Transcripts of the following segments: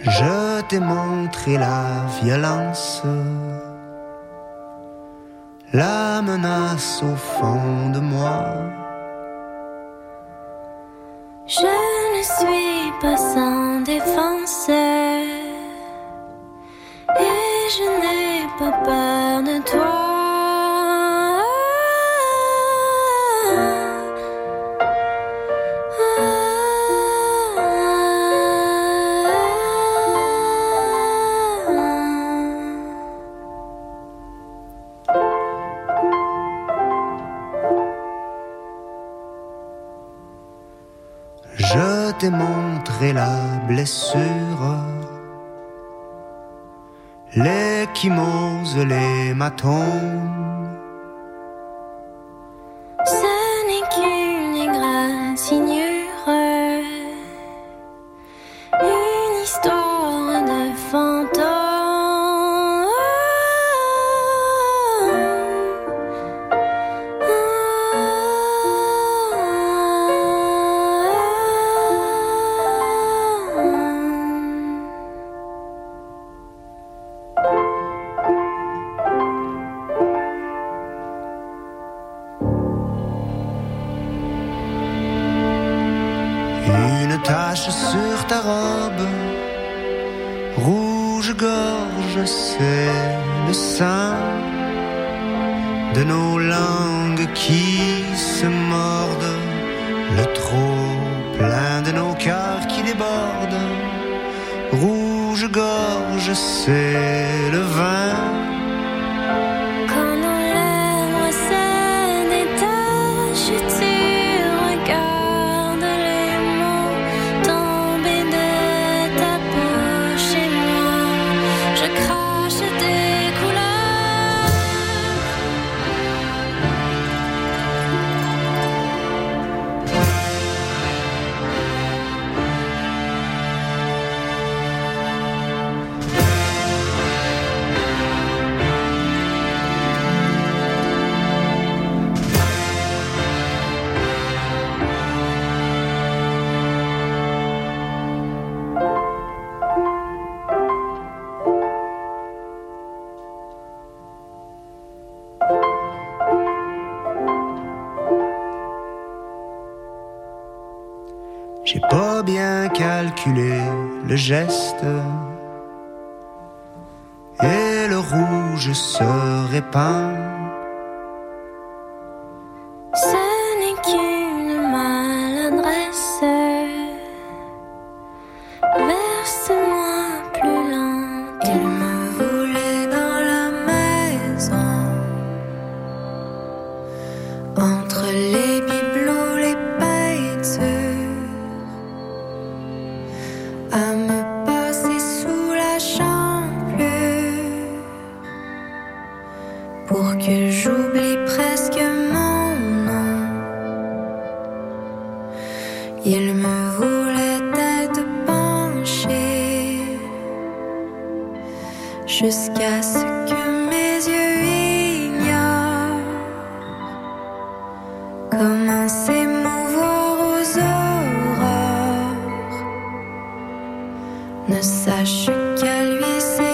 Je t'ai montré la violence, la menace au fond de moi. Je ne suis pas sans défense et je n'ai pas peur les geste. Et mon éclat était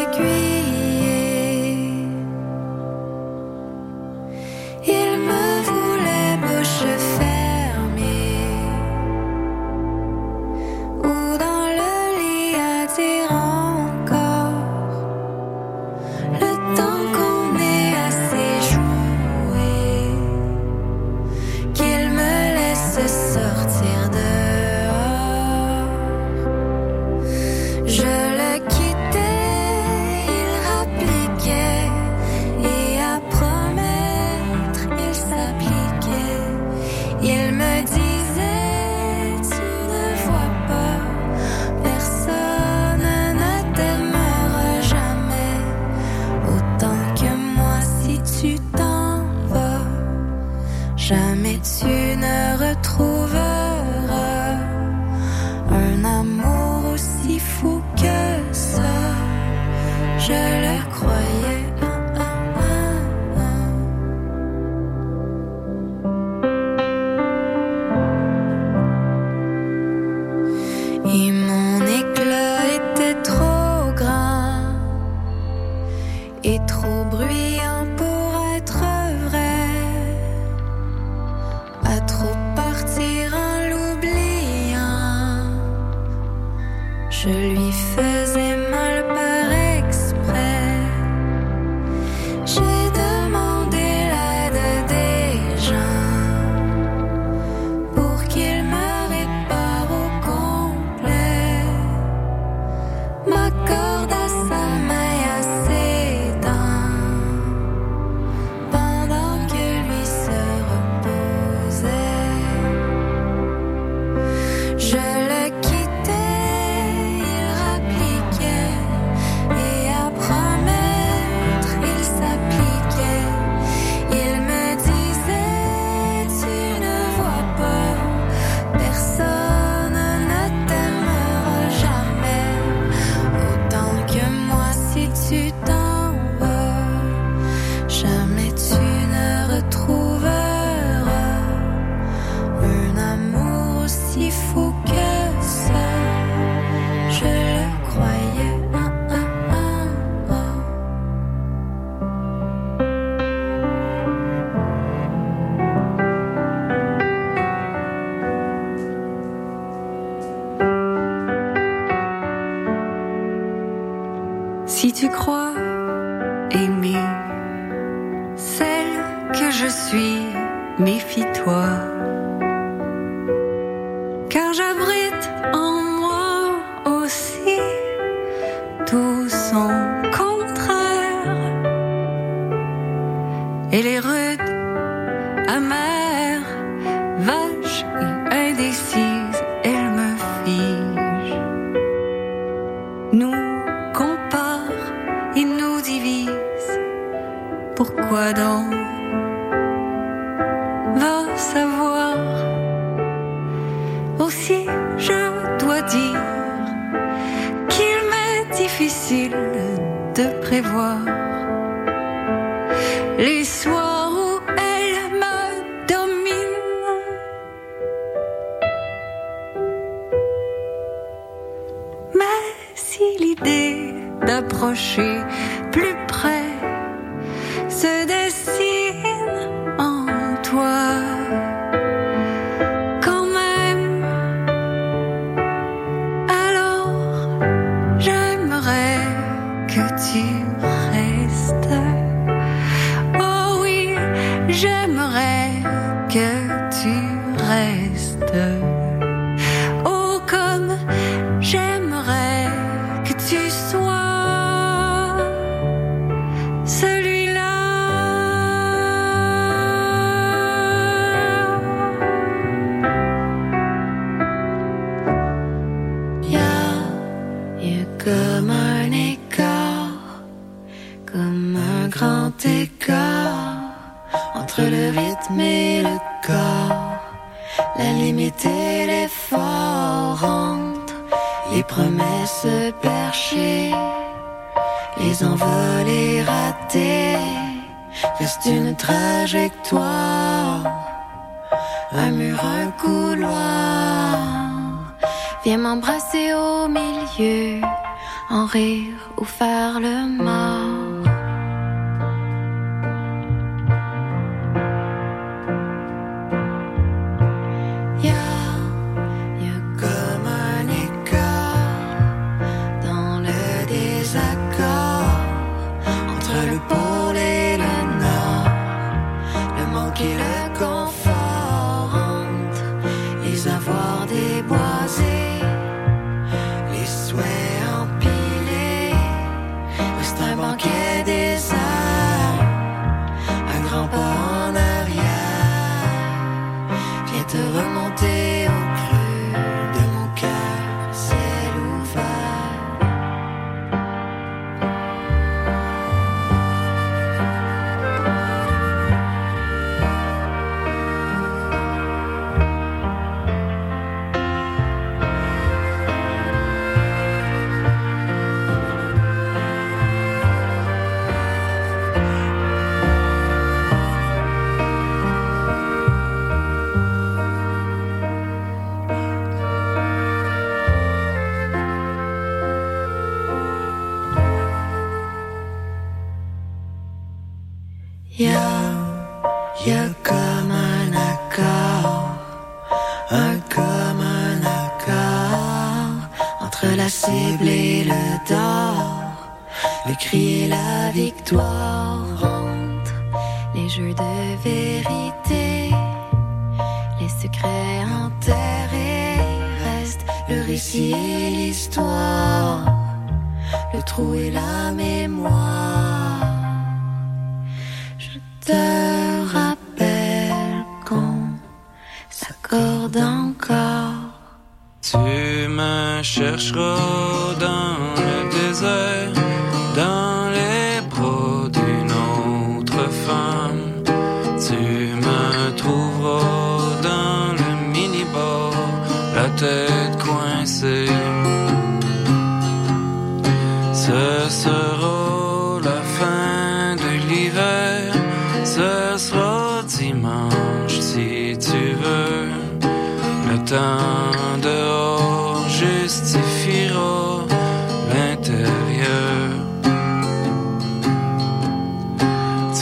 entre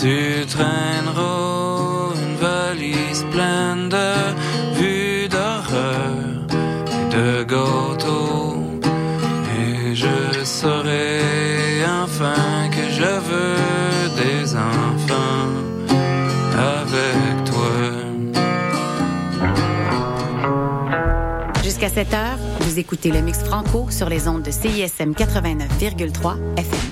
Tu traîneras une valise pleine de vues d'horreur et de gâteaux. Et je saurai enfin que je veux des enfants avec toi. Jusqu'à 7 heures, vous écoutez le mix franco sur les ondes de CISM 89,3 FM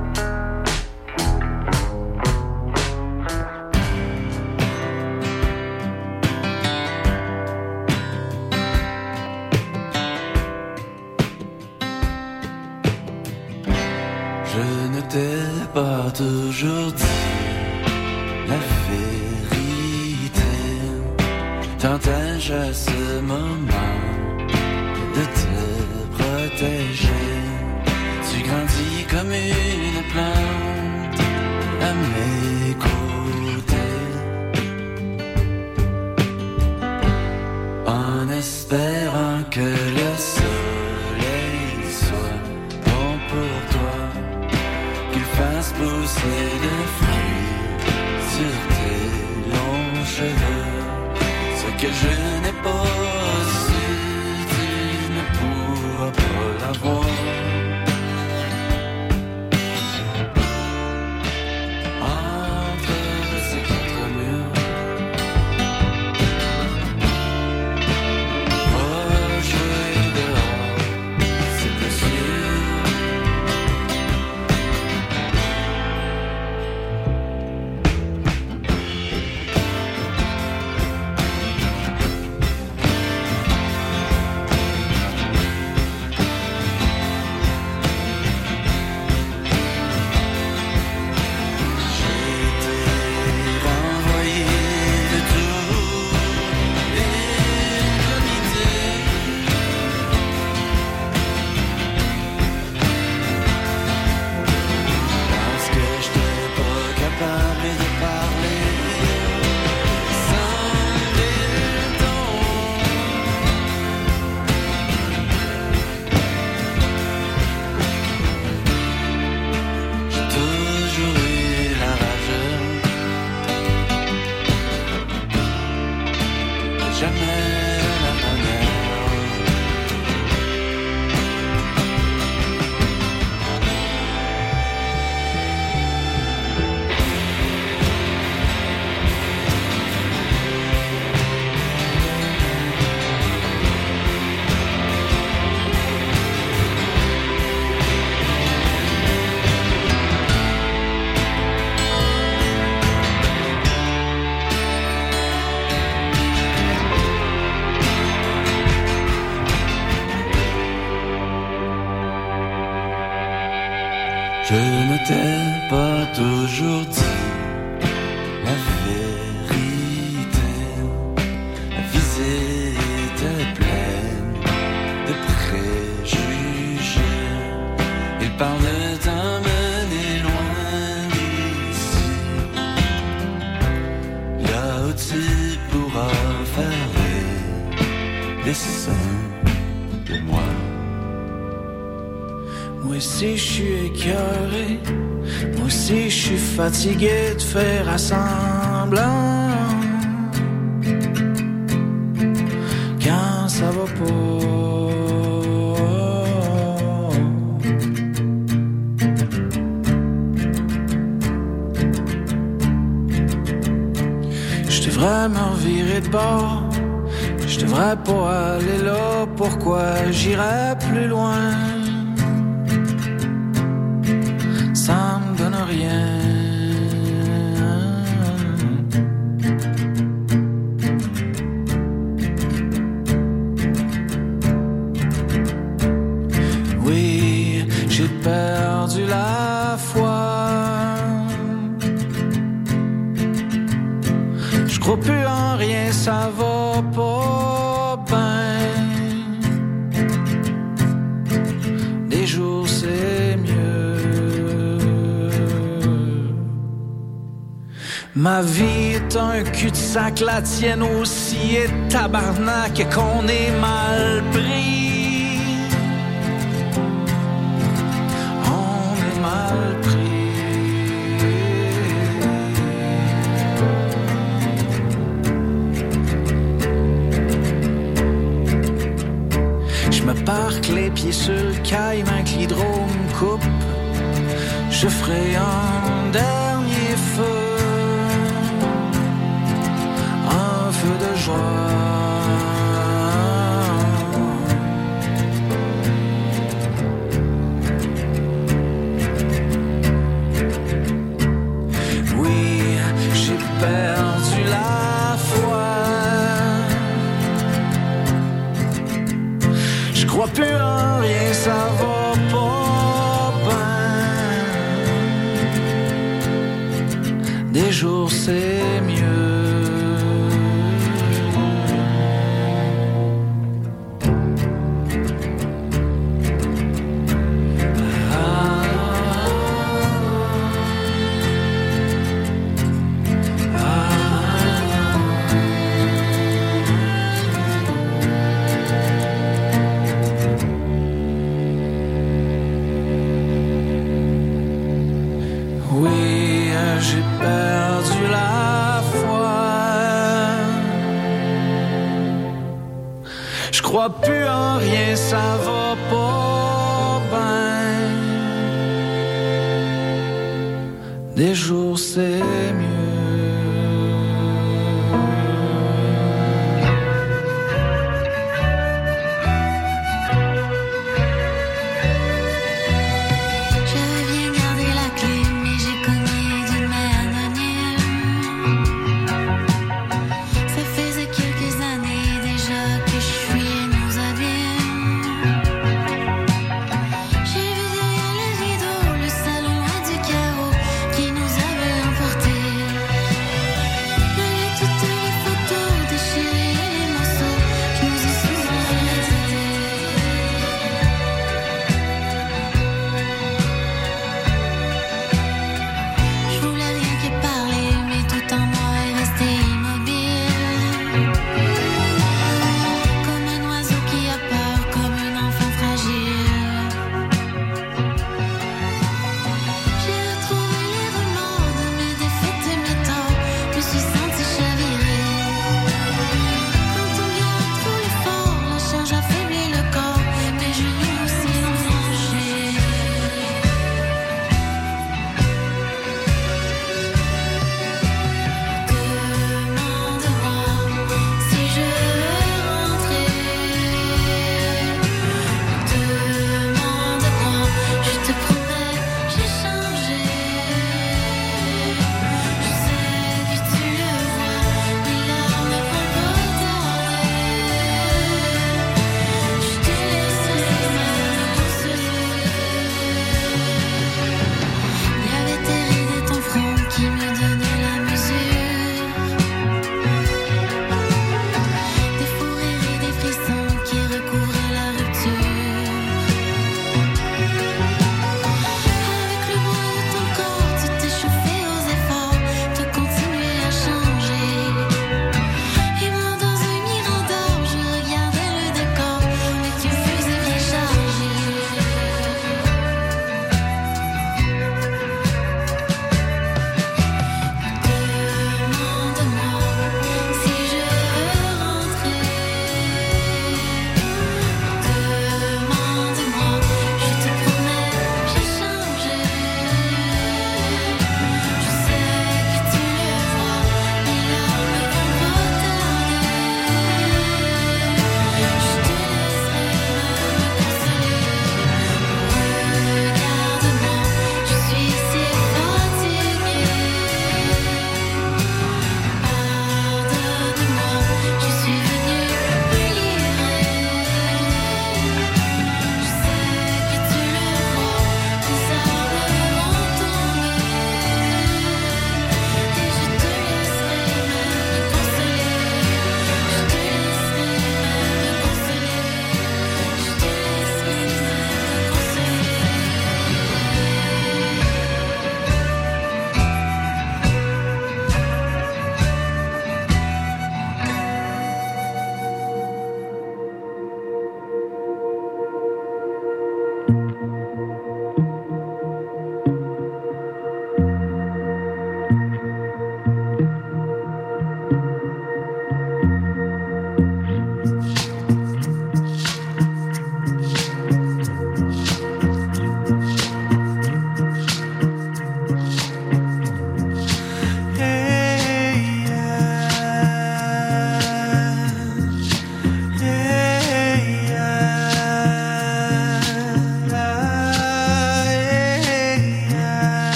Moi aussi je suis écœuré, moi aussi je suis fatigué de faire à semblant. Quand ça va pas. Je devrais me revirer de bord, je devrais pas aller là, pourquoi j'irais plus loin? Ma vie est un cul-de-sac, la tienne aussi est tabarnak qu'on est mal pris. On est mal pris. Je me parque les pieds sur le caille, que l'hydro me coupe. Je ferai un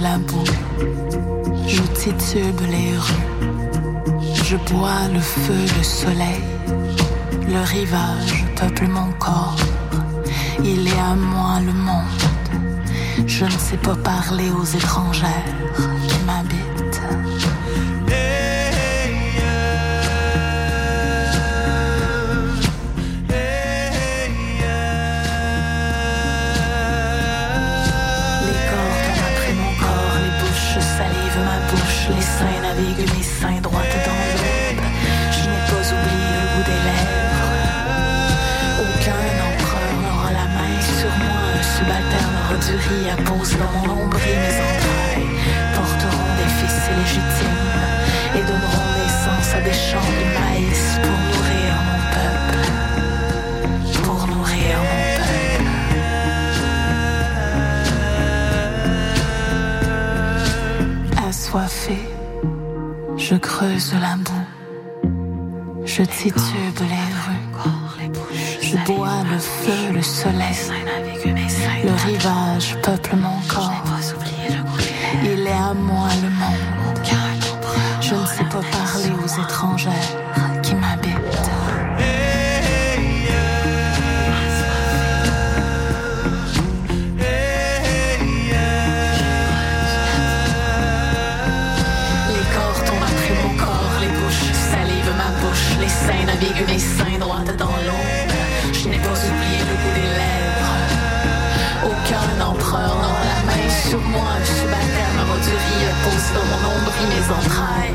la boue, je titube les rues, je bois le feu, le soleil, le rivage peuple mon corps, il est à moi le monde, je ne sais pas parler aux étrangères à poser dans mon nombril. Mes entrailles porteront des fils illégitimes et donneront naissance à des champs de maïs pour nourrir mon peuple. Pour nourrir mon peuple. Assoiffé je creuse la boue, je titube les rues, je bois le feu, le soleil, le rivage peuple mon corps. Posé dans mon ombre mes entrailles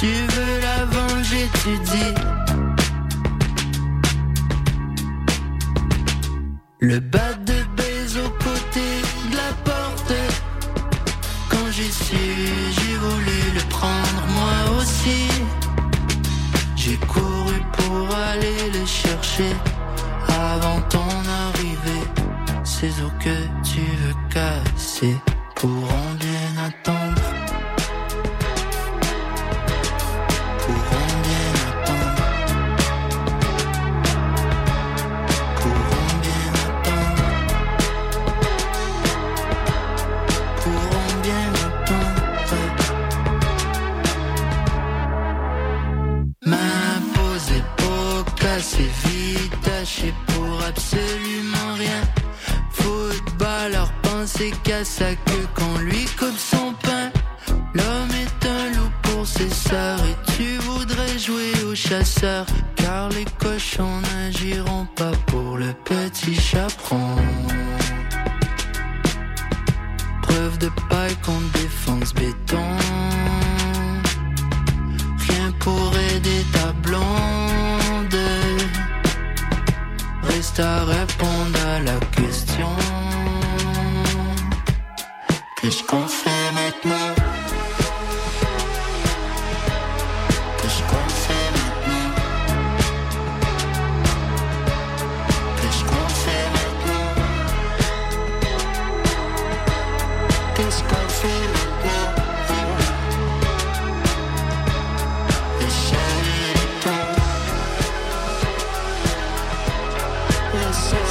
Tu veux la venger, tu dis. Le bas de baise au côté de la porte. Quand j'ai su, j'ai voulu le prendre moi aussi. J'ai couru pour aller le chercher avant ton arrivée. C'est eaux que tu veux casser. Sa queue qu'on lui coupe son pain. L'homme est un loup pour ses sœurs et tu voudrais jouer au chasseur. Le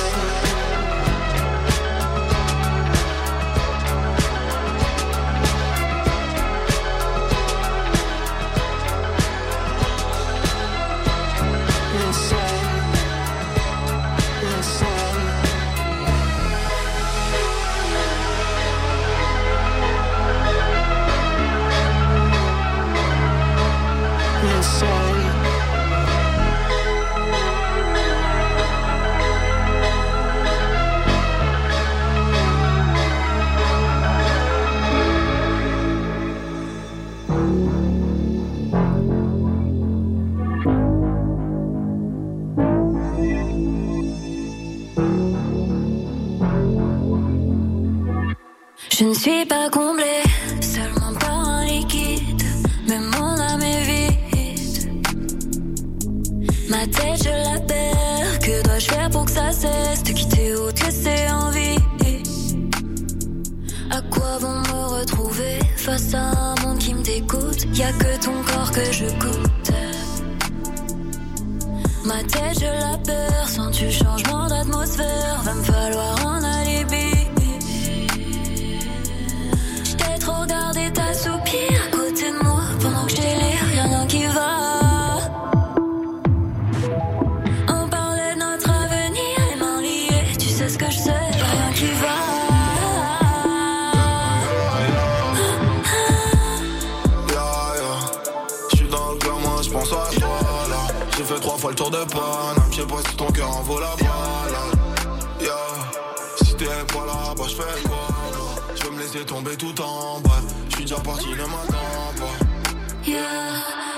suis pas comblée,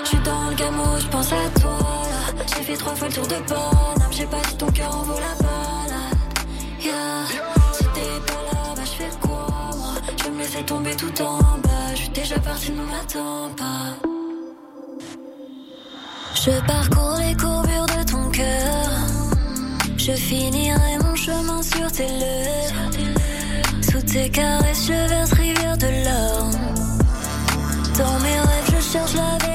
j'suis dans le gamo, j'pense à toi. J'ai fait trois fois le tour de Paname, j'ai pas ton cœur en vaut la balade. Yeah, si t'es pas là, bah j'fais quoi moi? J'veux me laisser tomber tout en bas, j'suis déjà parti, ne m'attends pas. Je parcours les courbures de ton cœur. Je finirai mon chemin sur tes lèvres. Sous tes caresses, je verse rivière de larmes. Dans mes rêves, je cherche la vérité.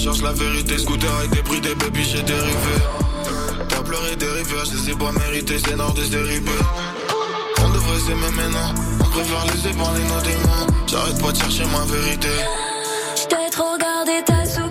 Cherche la vérité, scooter avec des prix, des baby, j'ai dérivé. T'as pleuré des rivières, je les pas mérités, c'est nord de se dériver. On devrait s'aimer maintenant, on préfère laisser parler nos démons. J'arrête pas de chercher ma vérité. J't'ai trop regardé ta soupir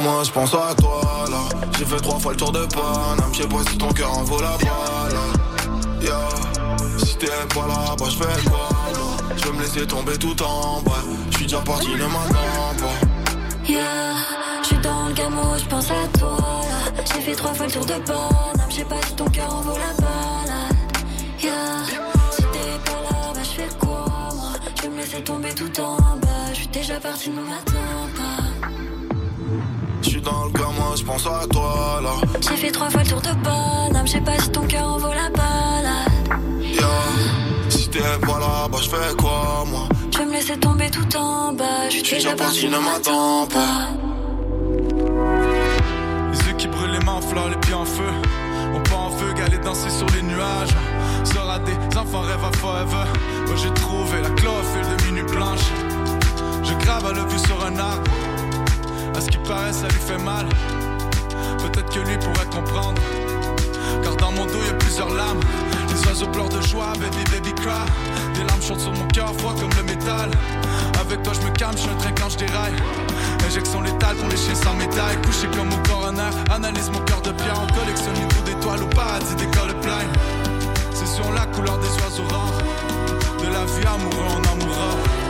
moi j'pense à toi là. J'ai fait trois fois le tour de Paname, j'sais pas si ton cœur en vaut la balade. Ya, si t'es pas là, bah j'fais quoi moi J'veux me laisser tomber tout en bas. J'suis déjà parti, ne m'attends pas. Yeah, je suis dans le gamo, je pense à toi là. J'ai fait trois fois le tour de Bonhomme, j'ai pas si ton cœur en vaut la balade. Yeah, si t'es pas là, bah je fais quoi moi? Je vais me laisser tomber tout en bas, je suis déjà parti, ne m'attends pas. Suis dans le gamin, je pense à toi là. J'ai fait trois fois le tour de Bonhomme, je sais pas si ton cœur en vaut la balade. Yeah, si t'es pas là, bah je fais quoi moi? Je vais me laisser tomber tout en bas, je suis déjà parti, ne m'attends pas. Les yeux qui brûlent, les mains en fleurs, les pieds en feu. On part en feu, aller danser sur les nuages. Sera des enfants rêve à forever. Moi j'ai trouvé la chlorophylle de minuit blanche. Je grave à le vue sur un arbre. À ce qui paraît, ça lui fait mal. Peut-être que lui pourrait comprendre. Car dans mon dos, y a plusieurs lames. Les oiseaux pleurent de joie, baby, baby cry. Des larmes chantent sur mon cœur, froid comme le métal. Avec toi, je me calme, je suis un train quand je déraille. Injection létale pour les chiens sans médaille. Couché comme au coroner, analyse mon cœur de pierre. On collectionne une d'étoiles au paradis d'école plein. C'est sur la couleur des oiseaux rares. De la vie amoureux, on en mourra.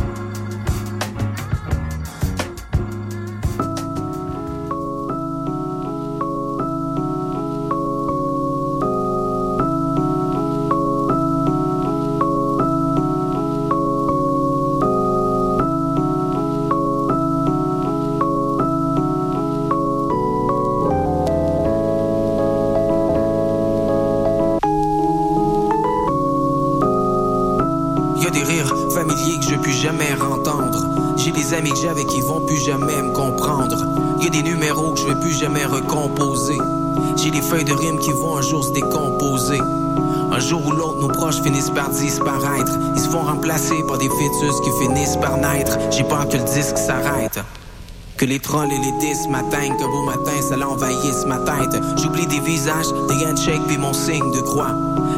Que j'avais qui vont plus jamais me comprendre. Y a des numéros que je vais plus jamais recomposer. J'ai des feuilles de rimes qui vont un jour se décomposer. Un jour ou l'autre, nos proches finissent par disparaître. Ils se font remplacer par des fœtus qui finissent par naître. J'ai peur que le disque s'arrête. Que les trolls et les dis m'atteignent, qu'un beau matin ça l'envahisse ma tête. J'oublie des visages, des handshakes puis mon signe de croix.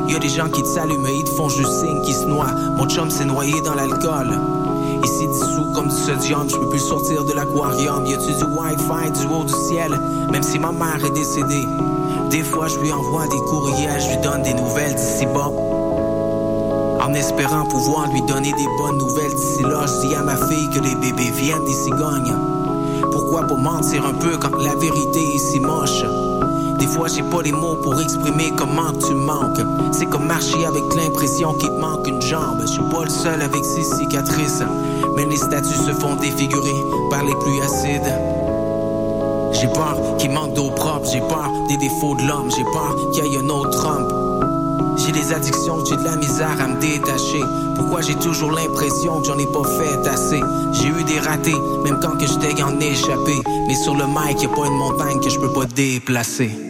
Y a des gens qui te saluent mais ils te font juste signe qui se noient. Mon chum s'est noyé dans l'alcool. Ici dissous comme du sodium, je peux plus sortir de l'aquarium. Y a-tu du wifi du haut du ciel, même si ma mère est décédée. Des fois je lui envoie des courriels, je lui donne des nouvelles d'ici bas. En espérant pouvoir lui donner des bonnes nouvelles d'ici là, je dis à ma fille que les bébés viennent des cigognes. Pourquoi pas mentir un peu quand la vérité est si moche? Des fois, j'ai pas les mots pour exprimer comment tu manques. C'est comme marcher avec l'impression qu'il te manque une jambe. Je suis pas le seul avec ces cicatrices. Mais les statues se font défigurer par les pluies acides. J'ai peur qu'il manque d'eau propre, j'ai peur des défauts de l'homme, j'ai peur qu'il y ait un autre Trump. J'ai des addictions, j'ai de la misère à me détacher. Pourquoi j'ai toujours l'impression que j'en ai pas fait assez? J'ai eu des ratés, même quand que j'étais en échappé. Mais sur le mic, y a pas une montagne que je peux pas déplacer.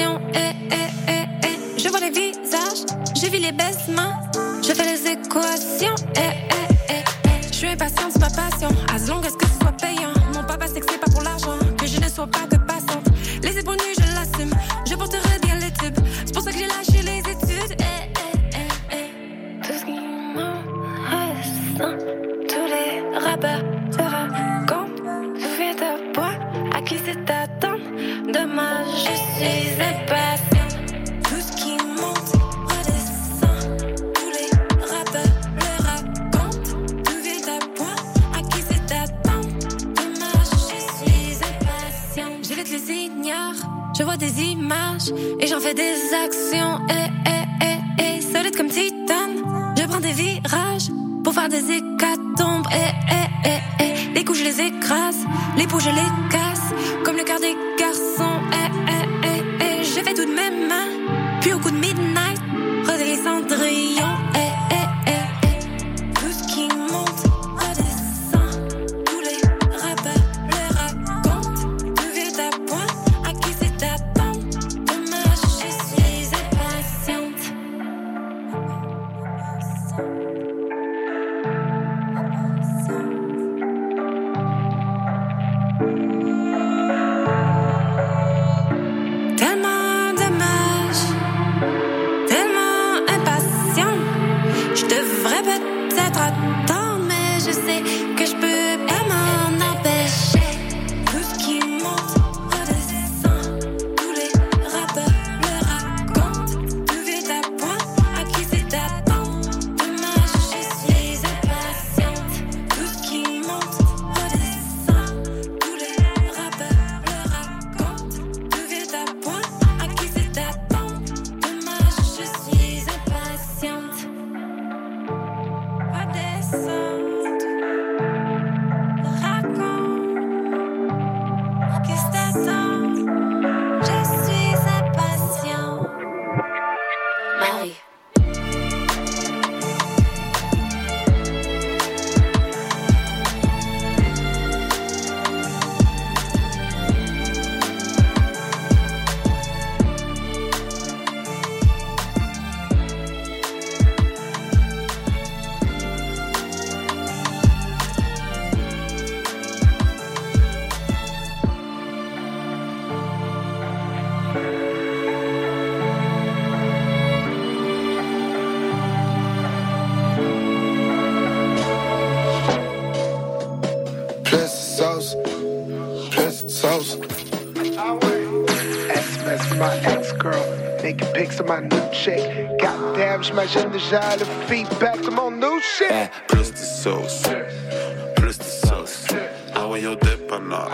Eh, eh, eh. Je vois les visages, j'ai vu les baissements, je fais les équations. Eh. Goddamn, j'imagine déjà le feedback de mon new shit. Eh, plus de sauce, plus de sauce. Ah ouais, yo, dépanneur.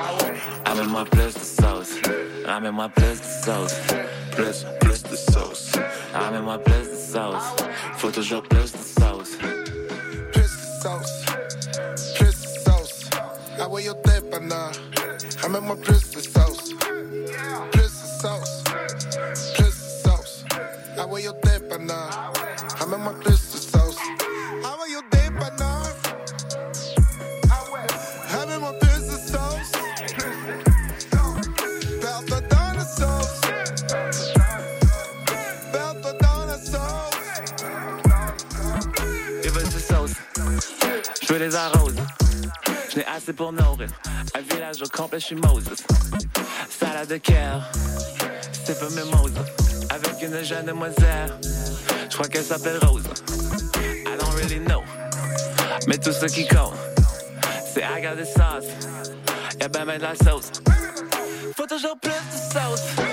Amène-moi plus de sauce. Amène-moi plus de sauce. Plus, plus de sauce. Amène-moi plus de sauce. Faut toujours plus Ils veulent du sauce. Je veux les arroser. Je n'ai assez pour nourrir. Un village au complet, je suis Salade de cœur. C'est pas mimose. Avec une jeune demoiselle. Je crois qu'elle s'appelle Rose. I don't really know. Mais tout ce qui compte, c'est à garder sauce. Y'a ben ben de la sauce. Faut toujours plus de sauce.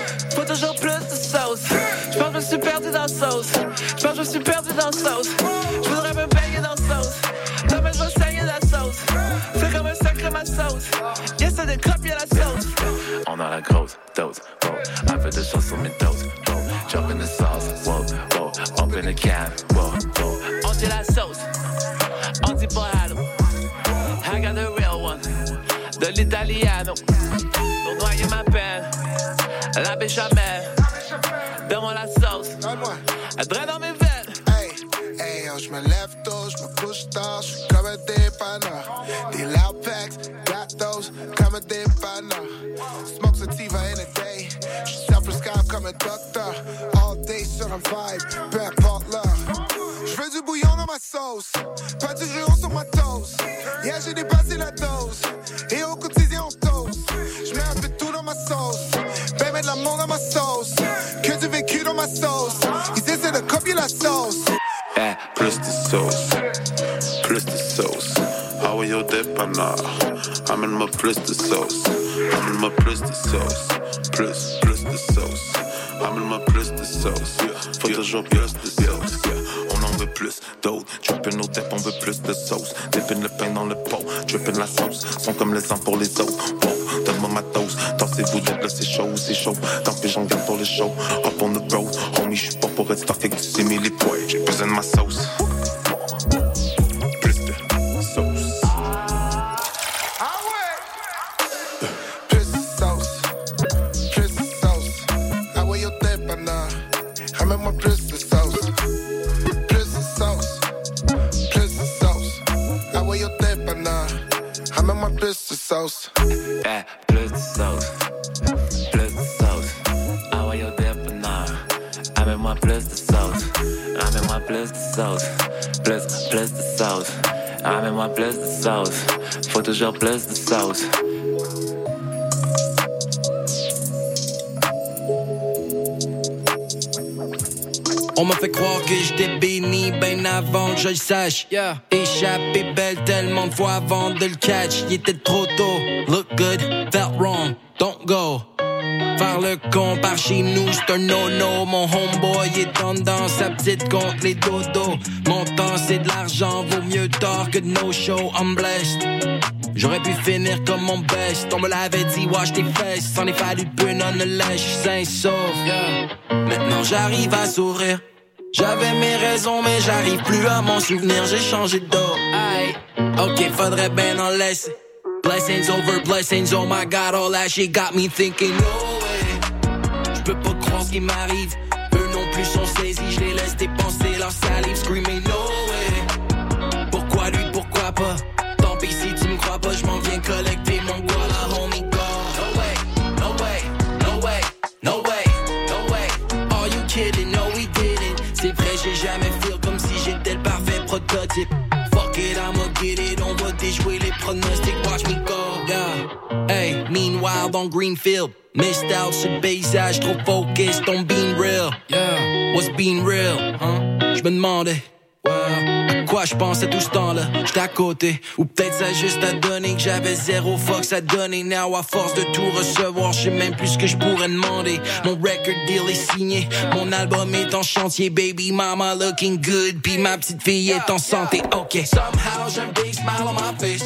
Faut toujours plus de sauce. J'pense que je suis perdu dans la sauce. J'pense que je me suis perdu dans la sauce. J'voudrais me baigner dans la sauce. Demain je vais saigner la sauce. C'est comme un sacré ma sauce. Yes, c'est des copes, y'a la sauce. On a la grosse dose. Wow. Un peu de sauce sur mes doses. Jump in the sauce. Wow, wow. Up in the can. Wow, wow. On dit la sauce. On dit pas allô. I got the real one. De l'italiano. Pour noyer ma peine. La béchamel. Donne-moi la sauce. Elle draine dans mes veines. Hey, hey, yo, j'me lève tôt, j'me couche tard, j'suis comme un dépanneur. Des loud packs, those, comme un dépanneur. Smoke sativa in a day, j'suis self-prescribed comme un docteur. All day sur un vibe, peu importe l'heure. J'veux du bouillon dans ma sauce, pas du jus sur ma toast. Yeah, j'ai dépassé la dose, de ma sauce. Que du vécu dans ma sauce, ils essaient de copier la sauce? Eh, plus de sauce, plus de sauce. Ah ouais, yo, dépanneur. Amène-moi plus de sauce. Amène-moi plus de sauce. Plus, plus de sauce. Amène-moi plus de sauce. Faut toujours plus de sauce. On en veut plus d'autres. Drippin' nos dip, on veut plus de sauce. Dippin' le pain dans le pot. Drippin' la sauce. Sont comme les uns pour les autres. Wow, donne-moi ma dose. Dansez-vous d'être Tant pis, j'en garde pour le show. Avant que je le sache. Yeah. Échappé belle tellement de fois avant de le catch. Il était trop tôt. Look good, felt wrong, don't go. Faire le con par chez nous, c'est un no-no. Mon homeboy est en dans sa petite contre les dodos. Mon temps c'est de l'argent, vaut mieux tard que de no show. I'm blessed. J'aurais pu finir comme mon best. On me l'avait dit, wash tes fesses. S'en est fallu peu, non ne lèche, sain sauf. Yeah. Maintenant j'arrive à sourire. J'avais mes raisons, mais j'arrive plus à m'en souvenir. J'ai changé. Aïe. Ok, faudrait bien en laisser. Blessings over blessings, oh my god, all that shit got me thinking, no way. J'peux pas croire ce qui m'arrive. Eux non plus sont saisis, je les laisse dépenser leur salive, screaming, no way. Pourquoi lui, pourquoi pas? Tant pis si tu me crois pas, je m'en prototype. Fuck it, I'ma get it. On va déjouer les pronostics. Watch me go. Yeah. Hey, meanwhile, on Greenfield. Missed out sur le paysage, trop focused on being real. Yeah. What's being real? Huh? Je me demandais. Ouais. Quoi je pensais tout ce temps-là? J'étais à côté. Ou peut-être ça juste à donner que j'avais zéro fox à donner. Now, à force de tout recevoir, je même plus ce que je pourrais demander. Mon record deal est signé. Mon album est en chantier. Baby mama looking good. Puis ma petite fille est en santé. Ok. Somehow, j'ai un big smile on my face.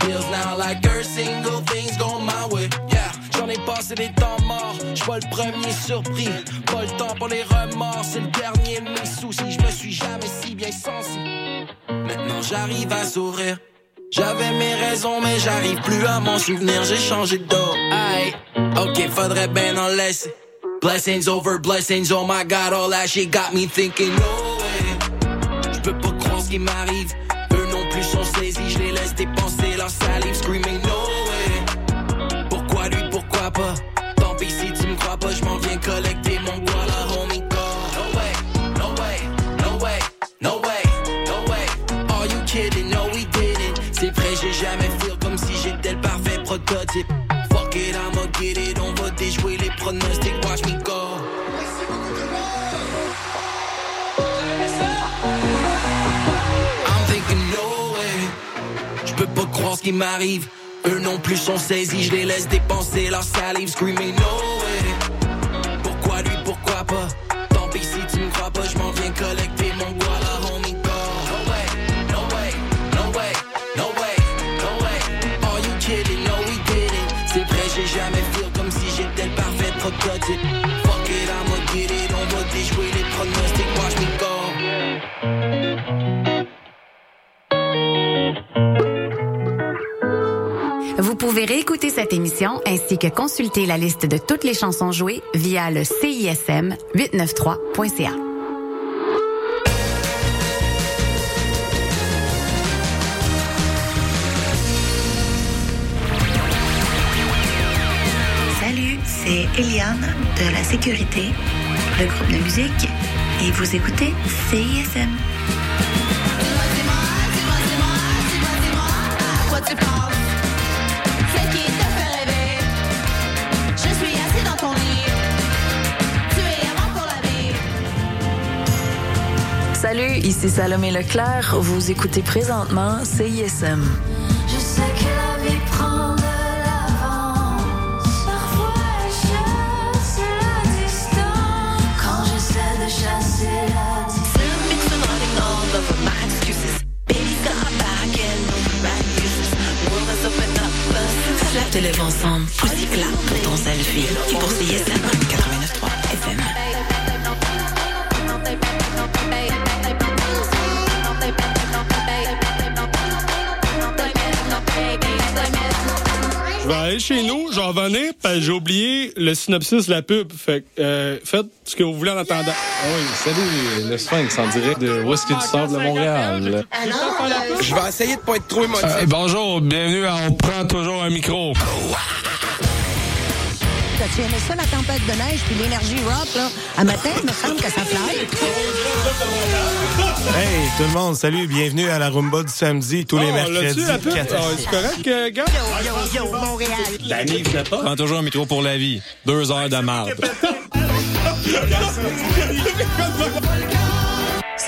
Feels now like every single thing's going my way. Yeah. Ai passé des temps morts, j'suis pas le premier surpris. Pas le temps pour les remords, c'est le dernier de mes soucis. Je me suis jamais si bien senti. Maintenant j'arrive à sourire. J'avais mes raisons, mais j'arrive plus à m'en souvenir. J'ai changé de dos. Aïe, ok, faudrait bien en laisser. Blessings over blessings, oh my god, all that shit got me thinking, no way. J'peux pas croire ce qui m'arrive. Eux non plus sont saisis, je les laisse dépenser leur salive, screaming, prototype. Fuck it, I'ma get it, on va déjouer les pronostics, watch me go. I'm thinking no way. Je peux pas croire ce qui m'arrive. Eux non plus sont saisis, je les laisse dépenser leur salive, screaming no way. Pourquoi lui, pourquoi pas? Vous pouvez réécouter cette émission ainsi que consulter la liste de toutes les chansons jouées via le CISM 893.ca. Eliane de la Sécurité, le groupe de musique, et vous écoutez CISM. Quoi tu penses? C'est qui te fait rêver? Je suis assis dans ton lit. Tu es avant pour la vie. Salut, ici Salomé Leclerc. Vous écoutez présentement CISM. Chez nous, j'en venais, parce j'ai oublié le synopsis de la pub. Fait que, euh, faites ce que vous voulez en attendant. Oui, salut, le Sphinx en direct de Où est-ce que tu sors de Montréal? Je vais essayer de pas être trop émotif. Euh, bonjour, bienvenue à On prend toujours un micro. T'as-tu aimé ça, la tempête de neige puis l'énergie rock, là? À matin, il me semble que ça fly. Hey, tout le monde, salut, bienvenue à la Rumba du samedi, tous les Oh, mercredis. la six. c'est correct, euh, gars? Yo, yo, Montréal. Pas? Prends toujours un micro pour la vie. Deux heures de marde.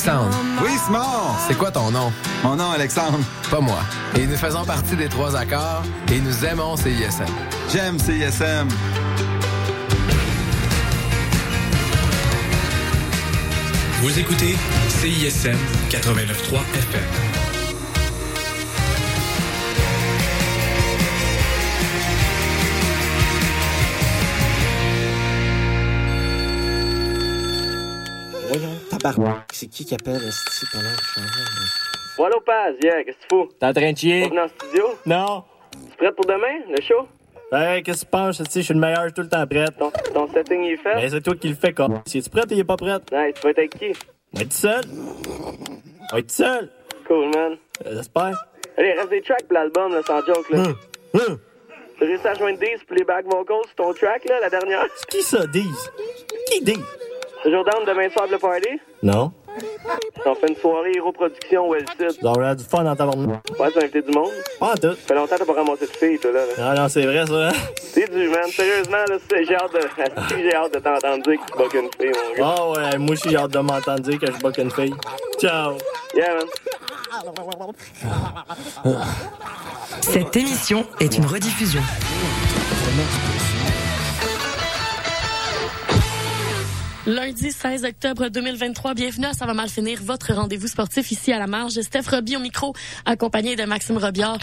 Alexandre. Oui, Simon. C'est quoi ton nom? Mon nom, Alexandre. Pas moi. Et nous faisons partie des trois accords et nous aimons CISM. J'aime CISM. Vous écoutez CISM 89.3 FM. C'est qui qui appelle Esti pendant que je suis en Voilà, Paz, yeah, qu'est-ce que tu fous? T'es en train de chier? En studio? Non. Tu es prêt pour demain, le show? Hey, qu'est-ce que tu penses, je suis le meilleur, je suis tout le temps prête. Ton, setting est fait? Ben, c'est toi qui le fais, quoi. Si es-tu prête ou il est pas prête? Nice, tu vas être avec qui? On va être seul. On va être seul. Cool, man. Euh, J'espère. Allez, reste des tracks pour l'album, là, sans joke, là. Hum, hum. Réussi à joindre 10 pour les back vocals sur ton track, là, la dernière? C'est qui ça, 10? Qui 10? Jordan, demain soir, le party? Non. On fait une soirée Hero Production où elle cite. Donc, on a du fun en. Ouais, t'as invité du monde? Pas en tout. Ça fait longtemps que t'as pas ramassé de filles, toi, là. Ah non, c'est vrai, ça. C'est du, man. Sérieusement, là, j'ai hâte de, j'ai hâte de t'entendre dire que tu boques une fille, mon gars. Oh, ouais, moi, j'ai hâte de m'entendre dire que je boque une fille. Ciao. Yeah, man. Cette émission est une rediffusion. Lundi 16 octobre 2023, bienvenue à Ça va mal finir, votre rendez-vous sportif ici à la marge. Steph Roby au micro, accompagné de Maxime Robiard.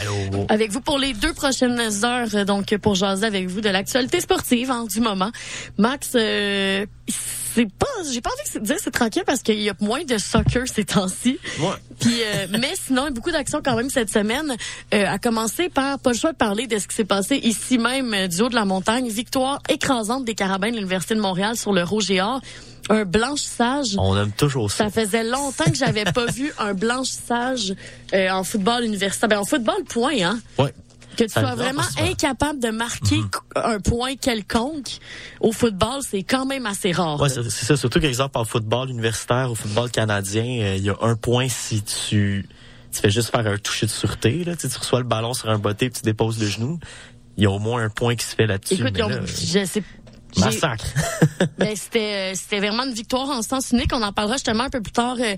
Avec vous pour les deux prochaines heures, donc pour jaser avec vous de l'actualité sportive hein, du moment. Max, euh, c'est pas, j'ai pas envie de dire c'est tranquille parce qu'il y a moins de soccer ces temps-ci. Ouais. Puis, euh, mais sinon, il y a beaucoup d'actions quand même cette semaine. Euh, à commencer par, pas le choix de parler de ce qui s'est passé ici même euh, du haut de la montagne. Victoire écrasante des Carabins de l'Université de Montréal sur le Rouge-et-Or. Un blanchissage. On aime toujours ça. Ça faisait longtemps que j'avais pas vu un blanchissage euh, en football universitaire. Ben, en football, point, hein? Ouais. Que tu Ça sois vraiment incapable de marquer Mhm. un point quelconque au football, c'est quand même assez rare. Ouais, c'est ça. Surtout qu'exemple en football universitaire, au football canadien, euh, il y a un point si tu, tu fais juste faire un toucher de sûreté. Là. Tu, sais, tu reçois le ballon sur un botté puis tu déposes le genou. Il y a au moins un point qui se fait là-dessus. Écoute, mais ils ont- là, je sais. massacre. Ben, c'était euh, c'était vraiment une victoire en sens unique. On en parlera justement un peu plus tard euh,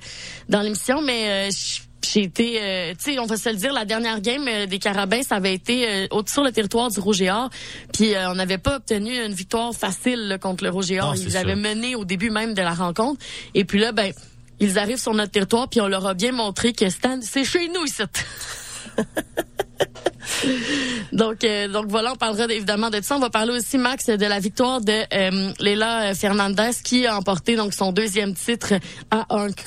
dans l'émission, mais euh, j- j'ai été, euh, tu sais, on va se le dire, la dernière game euh, des Carabins, ça avait été euh, sur le territoire du Rouge et Or, puis euh, on n'avait pas obtenu une victoire facile là, contre le Rouge et Or. C'est Ils avaient mené au début même de la rencontre, et puis là, ben, ils arrivent sur notre territoire, puis on leur a bien montré que Stan, c'est chez nous ici. Donc, euh, donc voilà, on parlera évidemment de ça. On va parler aussi, Max, de la victoire de euh, Leila Fernandez qui a emporté donc son deuxième titre à un